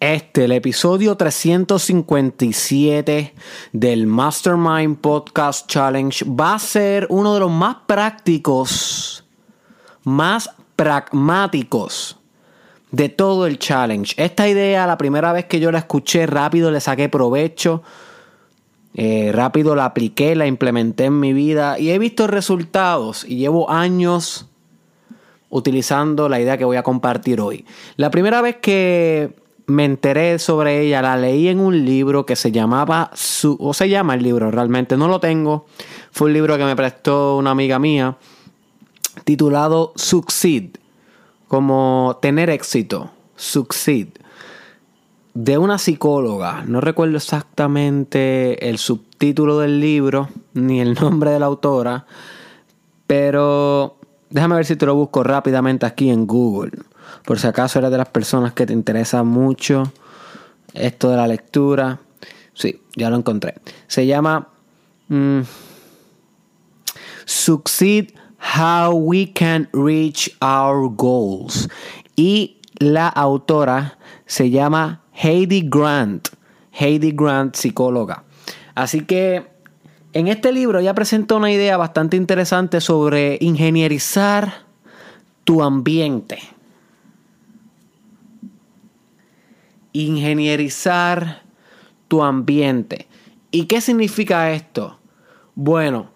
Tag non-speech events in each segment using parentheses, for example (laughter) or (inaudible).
este, el episodio 357 del Mastermind Podcast Challenge, va a ser uno de los más prácticos, más pragmáticos de todo el challenge. Esta idea, la primera vez que yo la escuché, rápido le saqué provecho. Eh, rápido la apliqué, la implementé en mi vida y he visto resultados y llevo años utilizando la idea que voy a compartir hoy. La primera vez que me enteré sobre ella, la leí en un libro que se llamaba, o se llama el libro, realmente no lo tengo, fue un libro que me prestó una amiga mía, titulado Succeed, como tener éxito, Succeed, de una psicóloga, no recuerdo exactamente el subtítulo del libro, ni el nombre de la autora, pero Déjame ver si te lo busco rápidamente aquí en Google. Por si acaso eres de las personas que te interesa mucho esto de la lectura. Sí, ya lo encontré. Se llama mm, Succeed How We Can Reach Our Goals. Y la autora se llama Heidi Grant. Heidi Grant, psicóloga. Así que en este libro ella presenta una idea bastante interesante sobre ingenierizar tu ambiente. Ingenierizar tu ambiente. ¿Y qué significa esto? Bueno,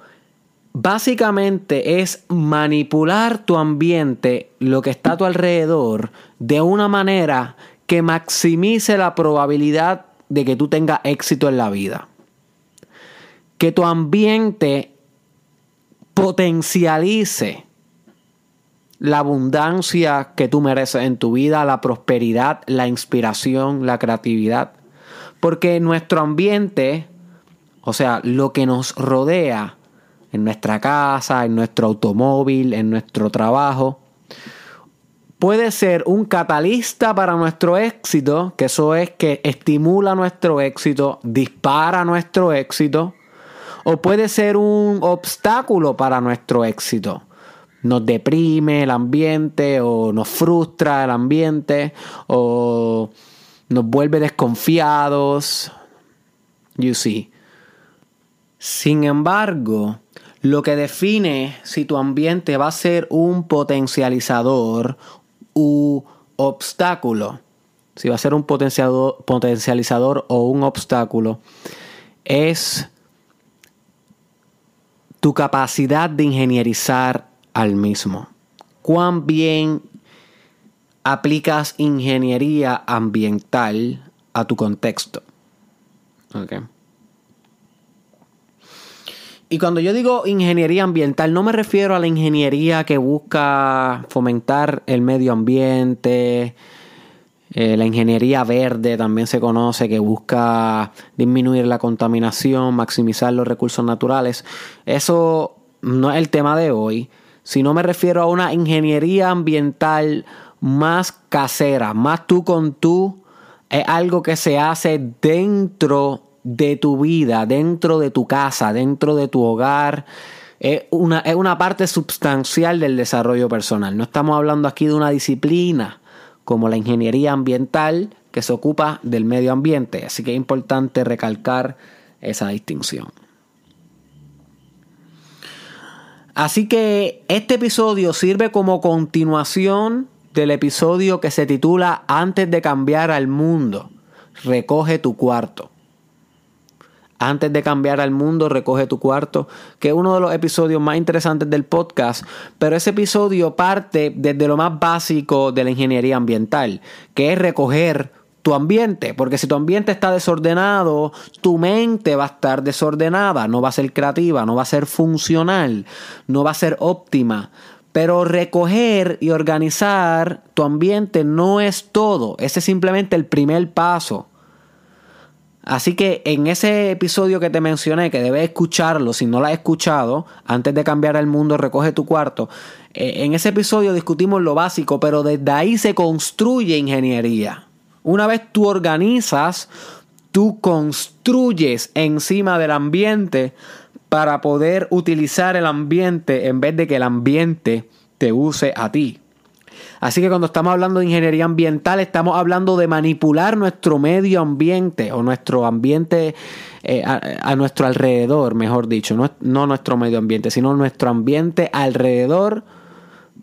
básicamente es manipular tu ambiente, lo que está a tu alrededor, de una manera que maximice la probabilidad de que tú tengas éxito en la vida que tu ambiente potencialice la abundancia que tú mereces en tu vida, la prosperidad, la inspiración, la creatividad. Porque nuestro ambiente, o sea, lo que nos rodea en nuestra casa, en nuestro automóvil, en nuestro trabajo, puede ser un catalista para nuestro éxito, que eso es que estimula nuestro éxito, dispara nuestro éxito, o puede ser un obstáculo para nuestro éxito. Nos deprime el ambiente o nos frustra el ambiente o nos vuelve desconfiados. You see. Sin embargo, lo que define si tu ambiente va a ser un potencializador u obstáculo, si va a ser un potencializador o un obstáculo, es tu capacidad de ingenierizar al mismo. Cuán bien aplicas ingeniería ambiental a tu contexto. Y cuando yo digo ingeniería ambiental, no me refiero a la ingeniería que busca fomentar el medio ambiente, eh, la ingeniería verde también se conoce que busca disminuir la contaminación, maximizar los recursos naturales. Eso no es el tema de hoy, sino me refiero a una ingeniería ambiental más casera, más tú con tú. Es algo que se hace dentro de tu vida, dentro de tu casa, dentro de tu hogar. Es una, es una parte sustancial del desarrollo personal. No estamos hablando aquí de una disciplina como la ingeniería ambiental que se ocupa del medio ambiente. Así que es importante recalcar esa distinción. Así que este episodio sirve como continuación del episodio que se titula Antes de cambiar al mundo, recoge tu cuarto. Antes de cambiar al mundo, recoge tu cuarto, que es uno de los episodios más interesantes del podcast, pero ese episodio parte desde lo más básico de la ingeniería ambiental, que es recoger tu ambiente, porque si tu ambiente está desordenado, tu mente va a estar desordenada, no va a ser creativa, no va a ser funcional, no va a ser óptima. Pero recoger y organizar tu ambiente no es todo, ese es simplemente el primer paso. Así que en ese episodio que te mencioné, que debes escucharlo si no lo has escuchado, antes de cambiar el mundo, recoge tu cuarto. Eh, en ese episodio discutimos lo básico, pero desde ahí se construye ingeniería. Una vez tú organizas, tú construyes encima del ambiente para poder utilizar el ambiente en vez de que el ambiente te use a ti. Así que cuando estamos hablando de ingeniería ambiental, estamos hablando de manipular nuestro medio ambiente o nuestro ambiente eh, a, nuestro alrededor, mejor dicho, no, no nuestro medio ambiente, sino nuestro ambiente alrededor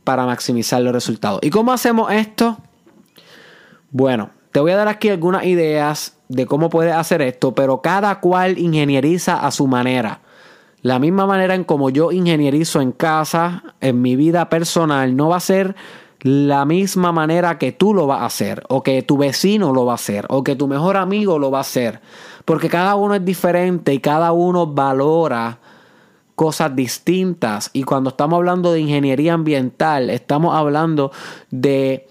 para maximizar los resultados. ¿Y cómo hacemos esto? Bueno, te voy a dar aquí algunas ideas de cómo puedes hacer esto, pero cada cual ingenieriza a su manera. La misma manera en como yo ingenierizo en casa, en mi vida personal, no va a ser la misma manera que tú lo vas a hacer, o que tu vecino lo va a hacer, o que tu mejor amigo lo va a hacer. Porque cada uno es diferente y cada uno valora cosas distintas. Y cuando estamos hablando de ingeniería ambiental, estamos hablando de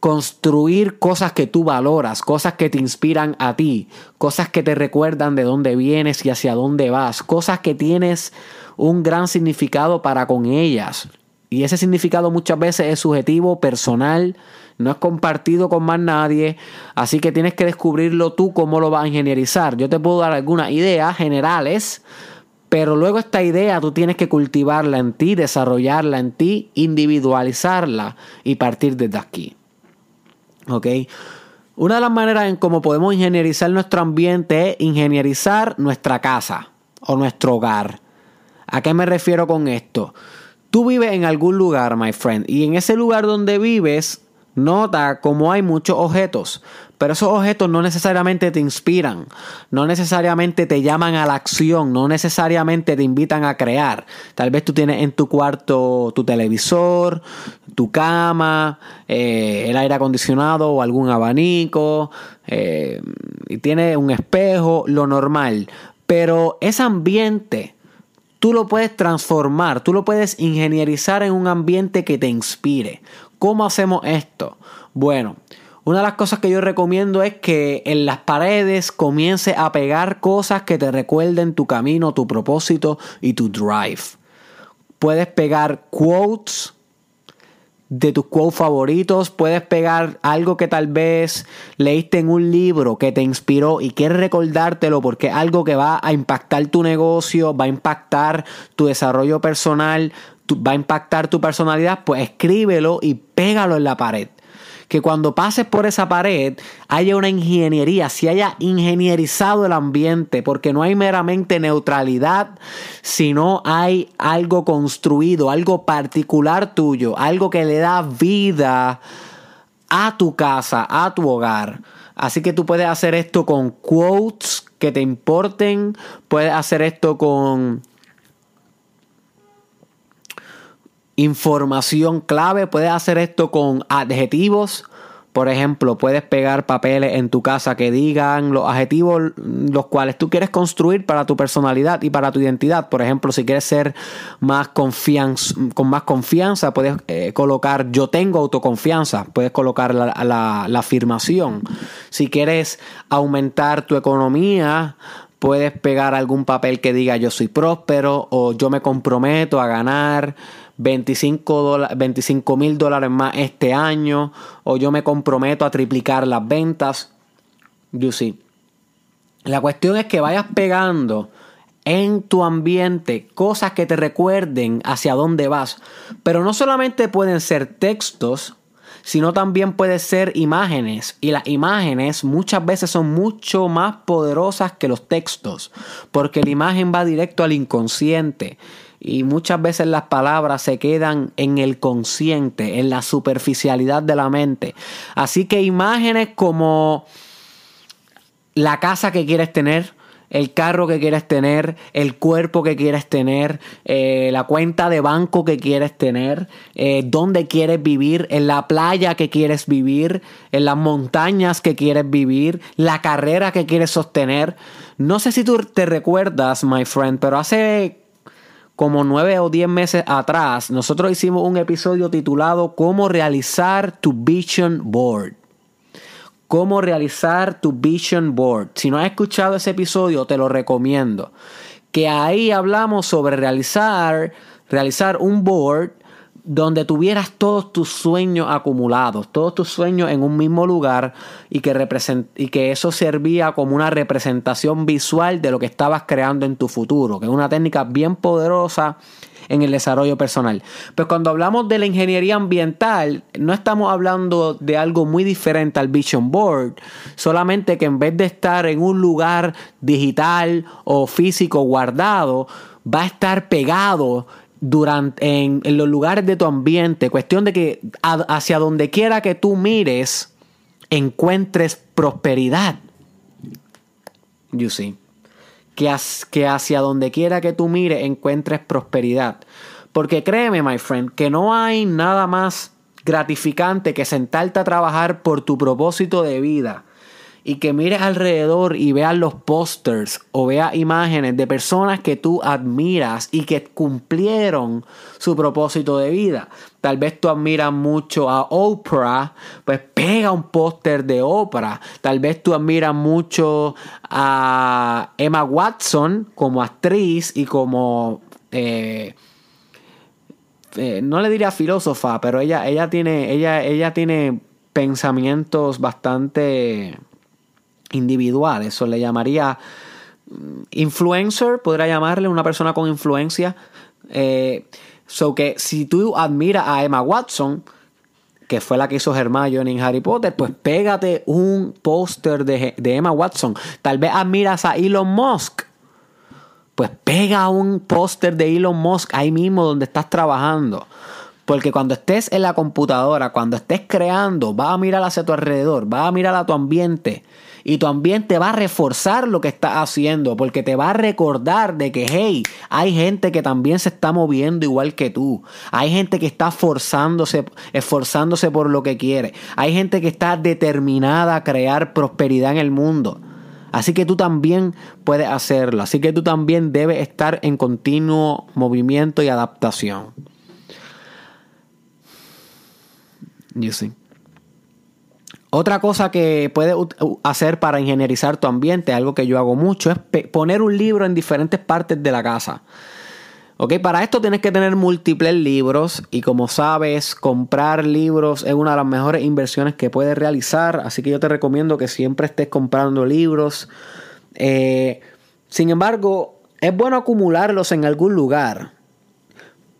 construir cosas que tú valoras, cosas que te inspiran a ti, cosas que te recuerdan de dónde vienes y hacia dónde vas, cosas que tienes un gran significado para con ellas. Y ese significado muchas veces es subjetivo, personal, no es compartido con más nadie, así que tienes que descubrirlo tú cómo lo vas a ingenierizar. Yo te puedo dar algunas ideas generales, pero luego esta idea tú tienes que cultivarla en ti, desarrollarla en ti, individualizarla y partir desde aquí. ¿Ok? Una de las maneras en cómo podemos ingenierizar nuestro ambiente es ingenierizar nuestra casa o nuestro hogar. ¿A qué me refiero con esto? Tú vives en algún lugar, my friend, y en ese lugar donde vives, nota cómo hay muchos objetos, pero esos objetos no necesariamente te inspiran, no necesariamente te llaman a la acción, no necesariamente te invitan a crear. Tal vez tú tienes en tu cuarto tu televisor, tu cama, eh, el aire acondicionado o algún abanico, eh, y tiene un espejo, lo normal. Pero ese ambiente tú lo puedes transformar, tú lo puedes ingenierizar en un ambiente que te inspire. ¿Cómo hacemos esto? Bueno, una de las cosas que yo recomiendo es que en las paredes comience a pegar cosas que te recuerden tu camino, tu propósito y tu drive. Puedes pegar quotes, de tus quotes favoritos, puedes pegar algo que tal vez leíste en un libro que te inspiró y quieres recordártelo porque es algo que va a impactar tu negocio, va a impactar tu desarrollo personal, va a impactar tu personalidad, pues escríbelo y pégalo en la pared que cuando pases por esa pared haya una ingeniería, si haya ingenierizado el ambiente, porque no hay meramente neutralidad, sino hay algo construido, algo particular tuyo, algo que le da vida a tu casa, a tu hogar. Así que tú puedes hacer esto con quotes que te importen, puedes hacer esto con información clave. Puedes hacer esto con adjetivos. Por ejemplo, puedes pegar papeles en tu casa que digan los adjetivos los cuales tú quieres construir para tu personalidad y para tu identidad. Por ejemplo, si quieres ser más confianza, con más confianza, puedes eh, colocar yo tengo autoconfianza. Puedes colocar la, la afirmación. Si quieres aumentar tu economía, puedes pegar algún papel que diga yo soy próspero o yo me comprometo a ganar 25 mil dólares más este año o yo me comprometo a triplicar las ventas. You. La cuestión es que vayas pegando en tu ambiente cosas que te recuerden hacia dónde vas. Pero no solamente pueden ser textos, sino también pueden ser imágenes. Y las imágenes muchas veces son mucho más poderosas que los textos, porque la imagen va directo al inconsciente y muchas veces las palabras se quedan en el consciente, en la superficialidad de la mente. Así que imágenes como la casa que quieres tener, el carro que quieres tener, el cuerpo que quieres tener, eh, la cuenta de banco que quieres tener, eh, dónde quieres vivir, en la playa que quieres vivir, en las montañas que quieres vivir, la carrera que quieres sostener. No sé si tú te recuerdas, my friend, pero hace como nueve o diez meses atrás, nosotros hicimos un episodio titulado Cómo realizar tu Vision Board. Cómo realizar tu Vision Board. Si no has escuchado ese episodio, te lo recomiendo. Que ahí hablamos sobre realizar, realizar un board donde tuvieras todos tus sueños acumulados, todos tus sueños en un mismo lugar y que, y que eso servía como una representación visual de lo que estabas creando en tu futuro, que es una técnica bien poderosa en el desarrollo personal. Pues cuando hablamos de la ingeniería ambiental, no estamos hablando de algo muy diferente al Vision Board, solamente que en vez de estar en un lugar digital o físico guardado, va a estar pegado durante, en, los lugares de tu ambiente. Cuestión de que hacia donde quiera que tú mires, encuentres prosperidad. You see. Que, que hacia donde quiera que tú mires, encuentres prosperidad. Porque créeme, my friend, que no hay nada más gratificante que sentarte a trabajar por tu propósito de vida y que mires alrededor y veas los pósters o veas imágenes de personas que tú admiras y que cumplieron su propósito de vida. Tal vez tú admiras mucho a Oprah, pues pega un póster de Oprah. Tal vez tú admiras mucho a Emma Watson como actriz y como... Eh, eh, no le diría filósofa, pero ella, ella, tiene, ella, ella tiene pensamientos bastante individual. Eso le llamaría mm, influencer, podría llamarle una persona con influencia. Eh, so que si tú admiras a Emma Watson, que fue la que hizo Hermione en Harry Potter, pues pégate un póster de, de, Emma Watson. Tal vez admiras a Elon Musk. Pues pega un póster de Elon Musk ahí mismo donde estás trabajando. Porque cuando estés en la computadora, cuando estés creando, vas a mirar hacia tu alrededor, vas a mirar a tu ambiente y tu ambiente va a reforzar lo que estás haciendo porque te va a recordar de que, hey, hay gente que también se está moviendo igual que tú. Hay gente que está forzándose, esforzándose por lo que quiere. Hay gente que está determinada a crear prosperidad en el mundo. Así que tú también puedes hacerlo. Así que tú también debes estar en continuo movimiento y adaptación. You. Otra cosa que puedes hacer para ingenierizar tu ambiente, algo que yo hago mucho, es poner un libro en diferentes partes de la casa. Ok, para esto tienes que tener múltiples libros y como sabes, comprar libros es una de las mejores inversiones que puedes realizar, así que yo te recomiendo que siempre estés comprando libros. Eh, sin embargo, es bueno acumularlos en algún lugar,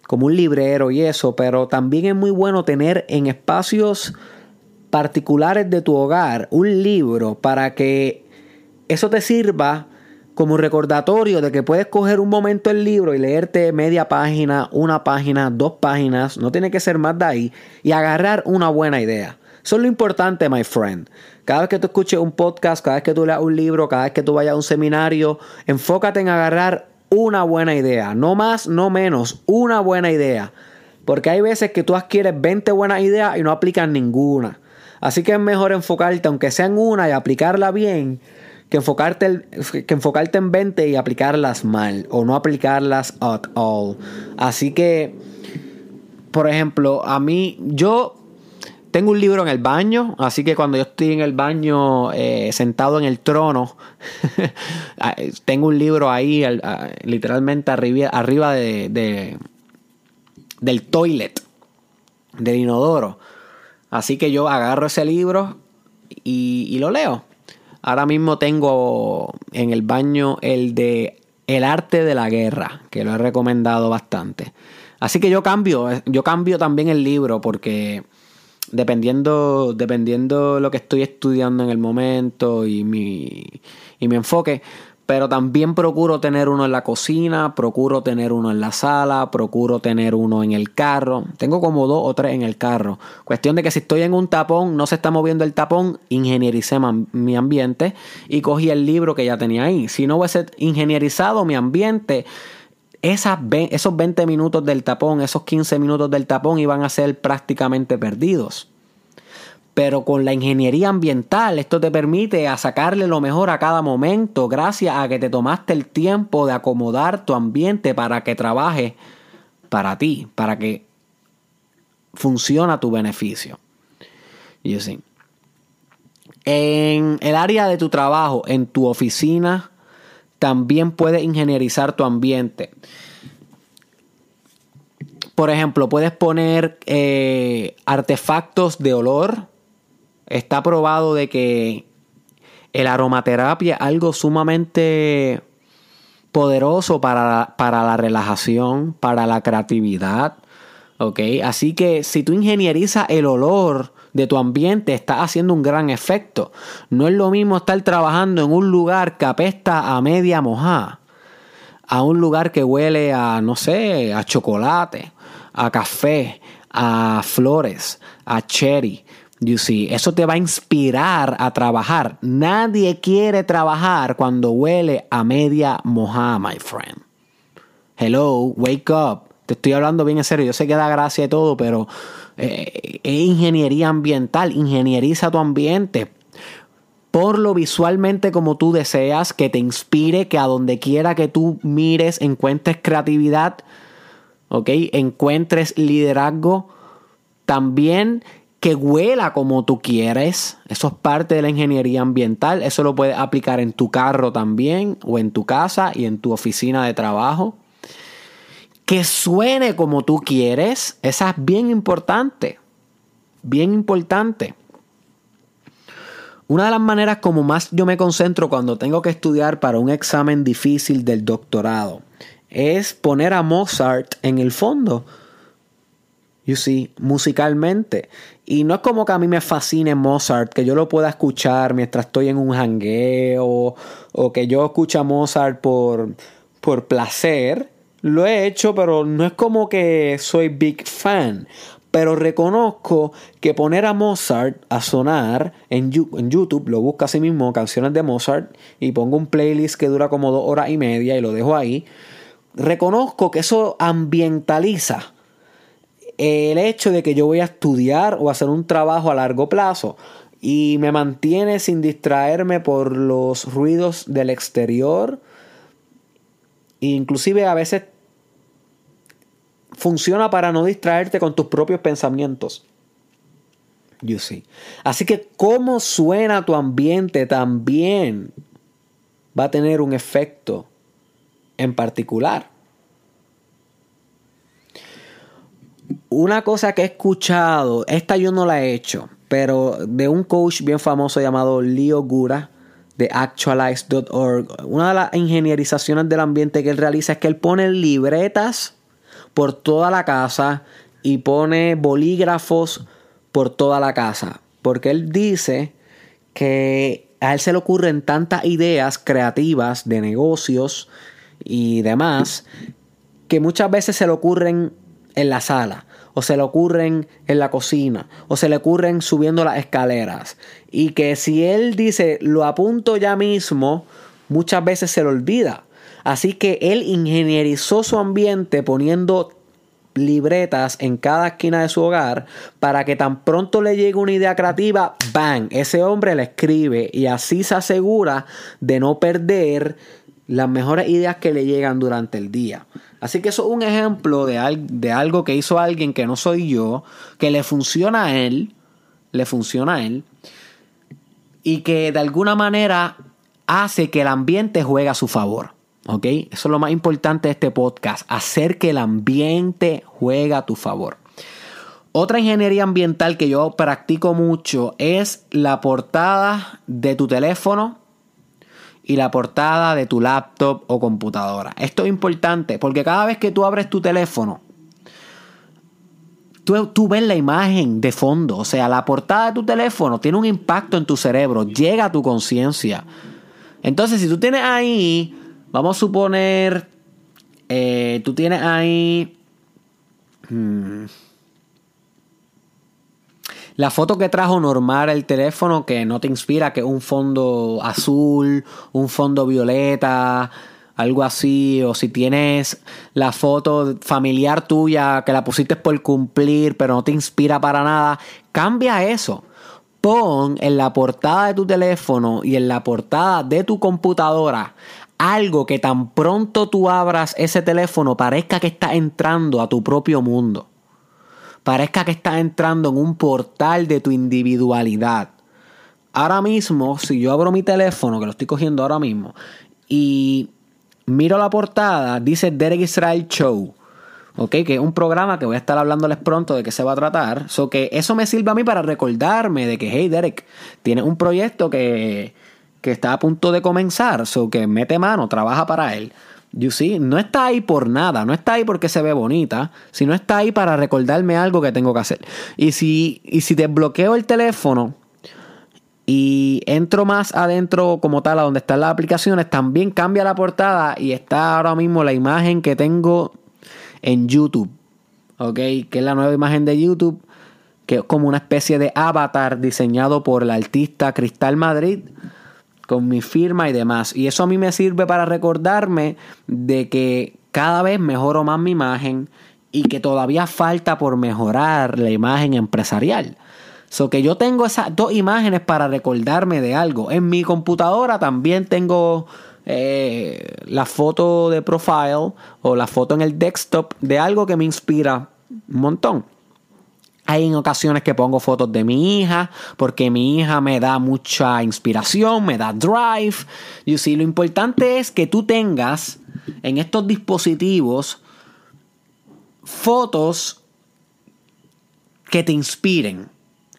como un librero y eso, pero también es muy bueno tener en espacios particulares de tu hogar un libro para que eso te sirva como recordatorio de que puedes coger un momento el libro y leerte media página, una página, dos páginas, no tiene que ser más de ahí, y agarrar una buena idea. Eso es lo importante, my friend. Cada vez que tú escuches un podcast, cada vez que tú leas un libro, cada vez que tú vayas a un seminario, enfócate en agarrar una buena idea. No más, no menos, una buena idea. Porque hay veces que tú adquieres 20 buenas ideas y no aplicas ninguna. Así que es mejor enfocarte, aunque sea en una y aplicarla bien, que enfocarte, que enfocarte en 20 y aplicarlas mal o no aplicarlas at all. Así que, por ejemplo, a mí, yo tengo un libro en el baño, así que cuando yo estoy en el baño eh, sentado en el trono, (laughs) ah, tengo un libro ahí ah, literalmente arriba, arriba de, del toilet, del inodoro. Así que yo agarro ese libro y, lo leo. Ahora mismo tengo en el baño el de El arte de la guerra, que lo he recomendado bastante. Así que yo cambio, yo cambio también el libro porque dependiendo, dependiendo lo que estoy estudiando en el momento y mi, y mi enfoque, pero también procuro tener uno en la cocina, procuro tener uno en la sala, procuro tener uno en el carro. Tengo como dos o tres en el carro. Cuestión de que si estoy en un tapón, no se está moviendo el tapón, ingeniericé mi ambiente y cogí el libro que ya tenía ahí. Si no hubiese ingenierizado mi ambiente, esos 20 minutos del tapón, esos 15 minutos del tapón iban a ser prácticamente perdidos. Pero con la ingeniería ambiental esto te permite a sacarle lo mejor a cada momento gracias a que te tomaste el tiempo de acomodar tu ambiente para que trabaje para ti, para que funcione a tu beneficio. Y sí. En el área de tu trabajo, en tu oficina, también puedes ingenierizar tu ambiente. Por ejemplo, puedes poner eh, artefactos de olor. Está probado de que el aromaterapia es algo sumamente poderoso para, para la relajación, para la creatividad. Así que si tú ingenierizas el olor de tu ambiente, estás haciendo un gran efecto. No es lo mismo estar trabajando en un lugar que apesta a media mojada, a un lugar que huele a, no sé, a chocolate, a café, a flores, a cherry. You see, eso te va a inspirar a trabajar. Nadie quiere trabajar cuando huele a media mojada, my friend. Hello, wake up. Te estoy hablando bien en serio. Yo sé que da gracia y todo, pero eh, es ingeniería ambiental. Ingenieriza tu ambiente. Por lo visualmente como tú deseas, que te inspire, que a donde quiera que tú mires encuentres creatividad, ¿ok? Encuentres liderazgo. También que huela como tú quieres. Eso es parte de la ingeniería ambiental. Eso lo puedes aplicar en tu carro también, o en tu casa y en tu oficina de trabajo. Que suene como tú quieres. Esa es bien importante. Bien importante. Una de las maneras como más yo me concentro cuando tengo que estudiar para un examen difícil del doctorado es poner a Mozart en el fondo you see, musicalmente. Y no es como que a mí me fascine Mozart, que yo lo pueda escuchar mientras estoy en un jangueo o que yo escuche Mozart por, por placer. Lo he hecho, pero no es como que soy big fan. Pero reconozco que poner a Mozart a sonar en YouTube, lo busco así mismo, canciones de Mozart, y pongo un playlist que dura como dos horas y media y lo dejo ahí. Reconozco que eso ambientaliza el hecho de que yo voy a estudiar o hacer un trabajo a largo plazo y me mantiene sin distraerme por los ruidos del exterior. inclusive a veces funciona para no distraerte con tus propios pensamientos. You see. Así que cómo suena tu ambiente también va a tener un efecto en particular. Una cosa que he escuchado, esta yo no la he hecho, pero de un coach bien famoso llamado Leo Gura de actualize.org, una de las ingenierizaciones del ambiente que él realiza es que él pone libretas por toda la casa y pone bolígrafos por toda la casa, porque él dice que a él se le ocurren tantas ideas creativas de negocios y demás que muchas veces se le ocurren en la sala, o se le ocurren en la cocina, o se le ocurren subiendo las escaleras. Y que si él dice, lo apunto ya mismo, muchas veces se lo olvida. Así que él ingenierizó su ambiente poniendo libretas en cada esquina de su hogar para que tan pronto le llegue una idea creativa, ¡bang! Ese hombre le escribe y así se asegura de no perder las mejores ideas que le llegan durante el día. Así que eso es un ejemplo de, de algo que hizo alguien que no soy yo, que le funciona a él, le funciona a él, y que de alguna manera hace que el ambiente juegue a su favor. ¿Ok? Eso es lo más importante de este podcast, hacer que el ambiente juegue a tu favor. Otra ingeniería ambiental que yo practico mucho es la portada de tu teléfono y la portada de tu laptop o computadora. Esto es importante porque cada vez que tú abres tu teléfono, tú, ves la imagen de fondo. O sea, la portada de tu teléfono tiene un impacto en tu cerebro, llega a tu conciencia. Entonces, si tú tienes ahí, vamos a suponer, eh, tú tienes ahí... Hmm, la foto que trajo normal el teléfono que no te inspira, que un fondo azul, un fondo violeta, algo así, o si tienes la foto familiar tuya que la pusiste por cumplir, pero no te inspira para nada, cambia eso. Pon en la portada de tu teléfono y en la portada de tu computadora algo que tan pronto tú abras ese teléfono parezca que está entrando a tu propio mundo parezca que estás entrando en un portal de tu individualidad. Ahora mismo, si yo abro mi teléfono, que lo estoy cogiendo ahora mismo, y miro la portada, dice Derek Israel Show. ¿ok? Que es un programa que voy a estar hablándoles pronto de qué se va a tratar. So que eso me sirve a mí para recordarme de que, hey, Derek, tienes un proyecto que, que está a punto de comenzar, so que mete mano, trabaja para él. You see, no está ahí por nada, no está ahí porque se ve bonita, sino está ahí para recordarme algo que tengo que hacer. Y si, y si desbloqueo el teléfono y entro más adentro como tal a donde están las aplicaciones, también cambia la portada y está ahora mismo la imagen que tengo en YouTube. ¿Ok? Que es la nueva imagen de YouTube, que es como una especie de avatar diseñado por el artista Cristal Madrid con mi firma y demás. Y eso a mí me sirve para recordarme de que cada vez mejoro más mi imagen y que todavía falta por mejorar la imagen empresarial. So que yo tengo esas dos imágenes para recordarme de algo. En mi computadora también tengo eh, la foto de profile o la foto en el desktop de algo que me inspira un montón. Hay en ocasiones que pongo fotos de mi hija, porque mi hija me da mucha inspiración, me da drive. Y si lo importante es que tú tengas en estos dispositivos fotos que te inspiren.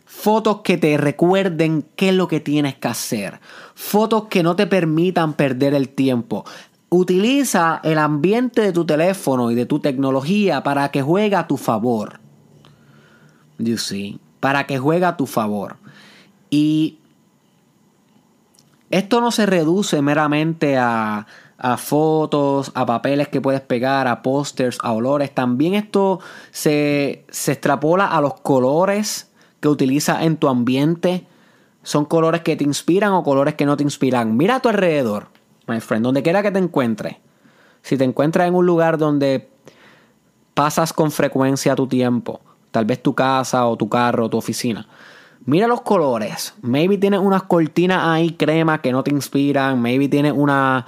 Fotos que te recuerden qué es lo que tienes que hacer. Fotos que no te permitan perder el tiempo. Utiliza el ambiente de tu teléfono y de tu tecnología para que juegue a tu favor. You see, para que juegue a tu favor. Y esto no se reduce meramente a, a fotos, a papeles que puedes pegar, a pósters, a olores. También esto se, se extrapola a los colores que utilizas en tu ambiente son colores que te inspiran o colores que no te inspiran. Mira a tu alrededor, my friend, donde quiera que te encuentres. Si te encuentras en un lugar donde pasas con frecuencia tu tiempo, tal vez tu casa o tu carro o tu oficina. Mira los colores. Maybe tienes unas cortinas ahí crema que no te inspiran. Maybe tienes una,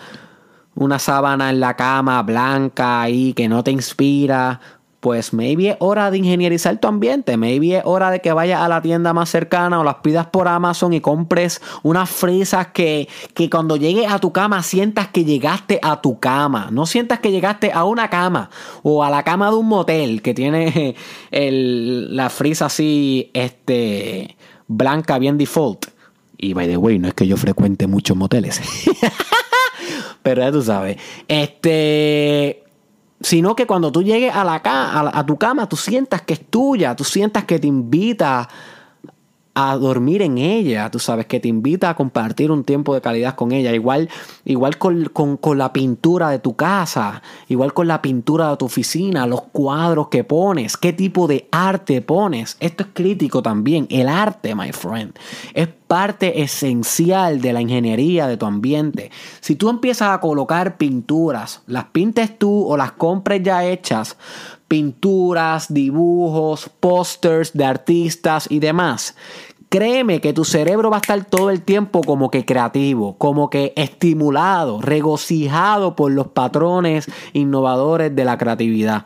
una sábana en la cama blanca ahí que no te inspira pues maybe es hora de ingenierizar tu ambiente, maybe es hora de que vayas a la tienda más cercana o las pidas por Amazon y compres unas frisas que, que cuando llegues a tu cama sientas que llegaste a tu cama, no sientas que llegaste a una cama o a la cama de un motel que tiene (laughs) el, la frisa así, este, blanca, bien default. Y by the way, no es que yo frecuente muchos moteles. (laughs) Pero ya tú sabes. Este sino que cuando tú llegues a, la, a, a tu cama, tú sientas que es tuya, tú sientas que te invita a dormir en ella, tú sabes, que te invita a compartir un tiempo de calidad con ella, igual, igual con, con, la pintura de tu casa, igual con la pintura de tu oficina, los cuadros que pones, qué tipo de arte pones. Esto es crítico también, el arte, my friend, es parte esencial de la ingeniería de tu ambiente. Si tú empiezas a colocar pinturas, las pintes tú o las compres ya hechas, pinturas, dibujos, pósters de artistas y demás. Créeme que tu cerebro va a estar todo el tiempo como que creativo, como que estimulado, regocijado por los patrones innovadores de la creatividad.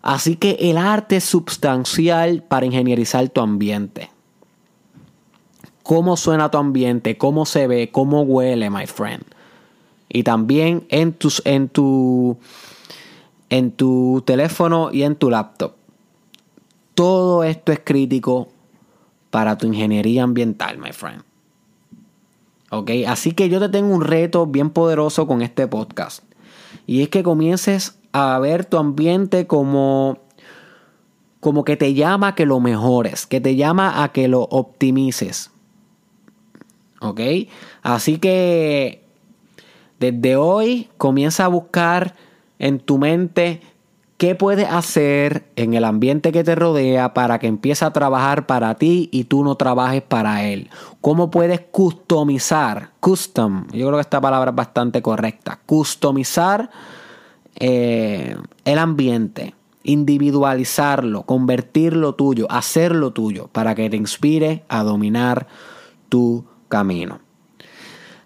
Así que el arte es substancial para ingenierizar tu ambiente. Cómo suena tu ambiente, cómo se ve, cómo huele, my friend. Y también en, tus, en tu en tu teléfono y en tu laptop. Todo esto es crítico para tu ingeniería ambiental, my friend. ¿Ok? Así que yo te tengo un reto bien poderoso con este podcast. Y es que comiences a ver tu ambiente como, como que te llama a que lo mejores, que te llama a que lo optimices. ¿Ok? Así que desde hoy comienza a buscar en tu mente qué puedes hacer en el ambiente que te rodea para que empiece a trabajar para ti y tú no trabajes para él. Cómo puedes customizar, custom, yo creo que esta palabra es bastante correcta, customizar eh, el ambiente, individualizarlo, convertirlo tuyo, hacerlo tuyo para que te inspire a dominar tu camino.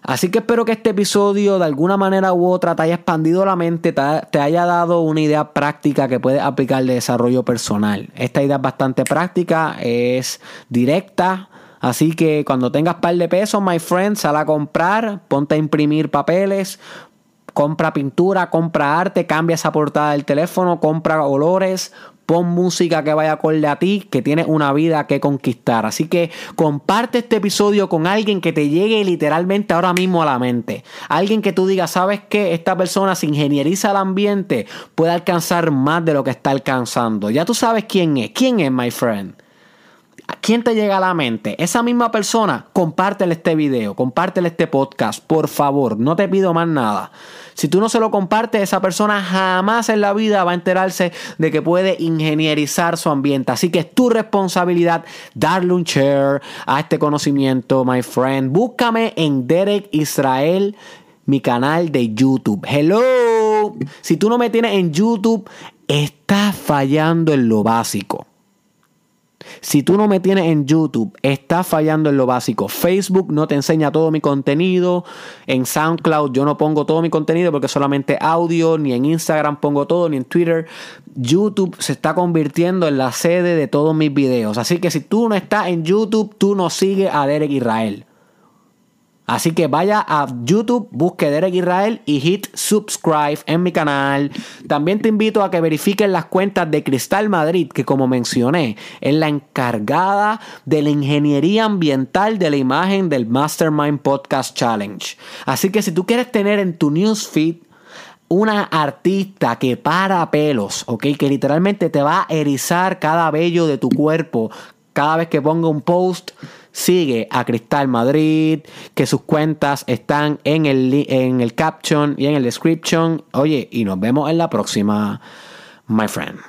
Así que espero que este episodio de alguna manera u otra te haya expandido la mente, te, haya dado una idea práctica que puedes aplicar de desarrollo personal. Esta idea es bastante práctica, es directa. Así que cuando tengas par de pesos, my friend, sal a comprar, ponte a imprimir papeles, compra pintura, compra arte, cambia esa portada del teléfono, compra olores, pon música que vaya acorde a ti, que tienes una vida que conquistar. Así que comparte este episodio con alguien que te llegue literalmente ahora mismo a la mente. Alguien que tú digas, sabes que esta persona se ingenieriza el ambiente, puede alcanzar más de lo que está alcanzando. Ya tú sabes quién es. ¿Quién es, my friend? Quién te llega a la mente? Esa misma persona, compártele este video, compártele este podcast, por favor, no te pido más nada. Si tú no se lo compartes, esa persona jamás en la vida va a enterarse de que puede ingenierizar su ambiente. Así que es tu responsabilidad darle un share a este conocimiento, my friend. Búscame en Derek Israel mi canal de YouTube. Hello. Si tú no me tienes en YouTube, estás fallando en lo básico. Si tú no me tienes en YouTube, estás fallando en lo básico. Facebook no te enseña todo mi contenido. En SoundCloud yo no pongo todo mi contenido porque solamente audio. Ni en Instagram pongo todo, ni en Twitter. YouTube se está convirtiendo en la sede de todos mis videos. Así que si tú no estás en YouTube, tú no sigues a Derek Israel. Así que vaya a YouTube, busque Derek Israel y hit subscribe en mi canal. También te invito a que verifiques las cuentas de Cristal Madrid, que como mencioné, es la encargada de la ingeniería ambiental de la imagen del Mastermind Podcast Challenge. Así que si tú quieres tener en tu newsfeed una artista que para pelos, ¿ok? Que literalmente te va a erizar cada vello de tu cuerpo cada vez que ponga un post sigue a Cristal Madrid, que sus cuentas están en el, en el caption y en el description. Oye, y nos vemos en la próxima, my friend.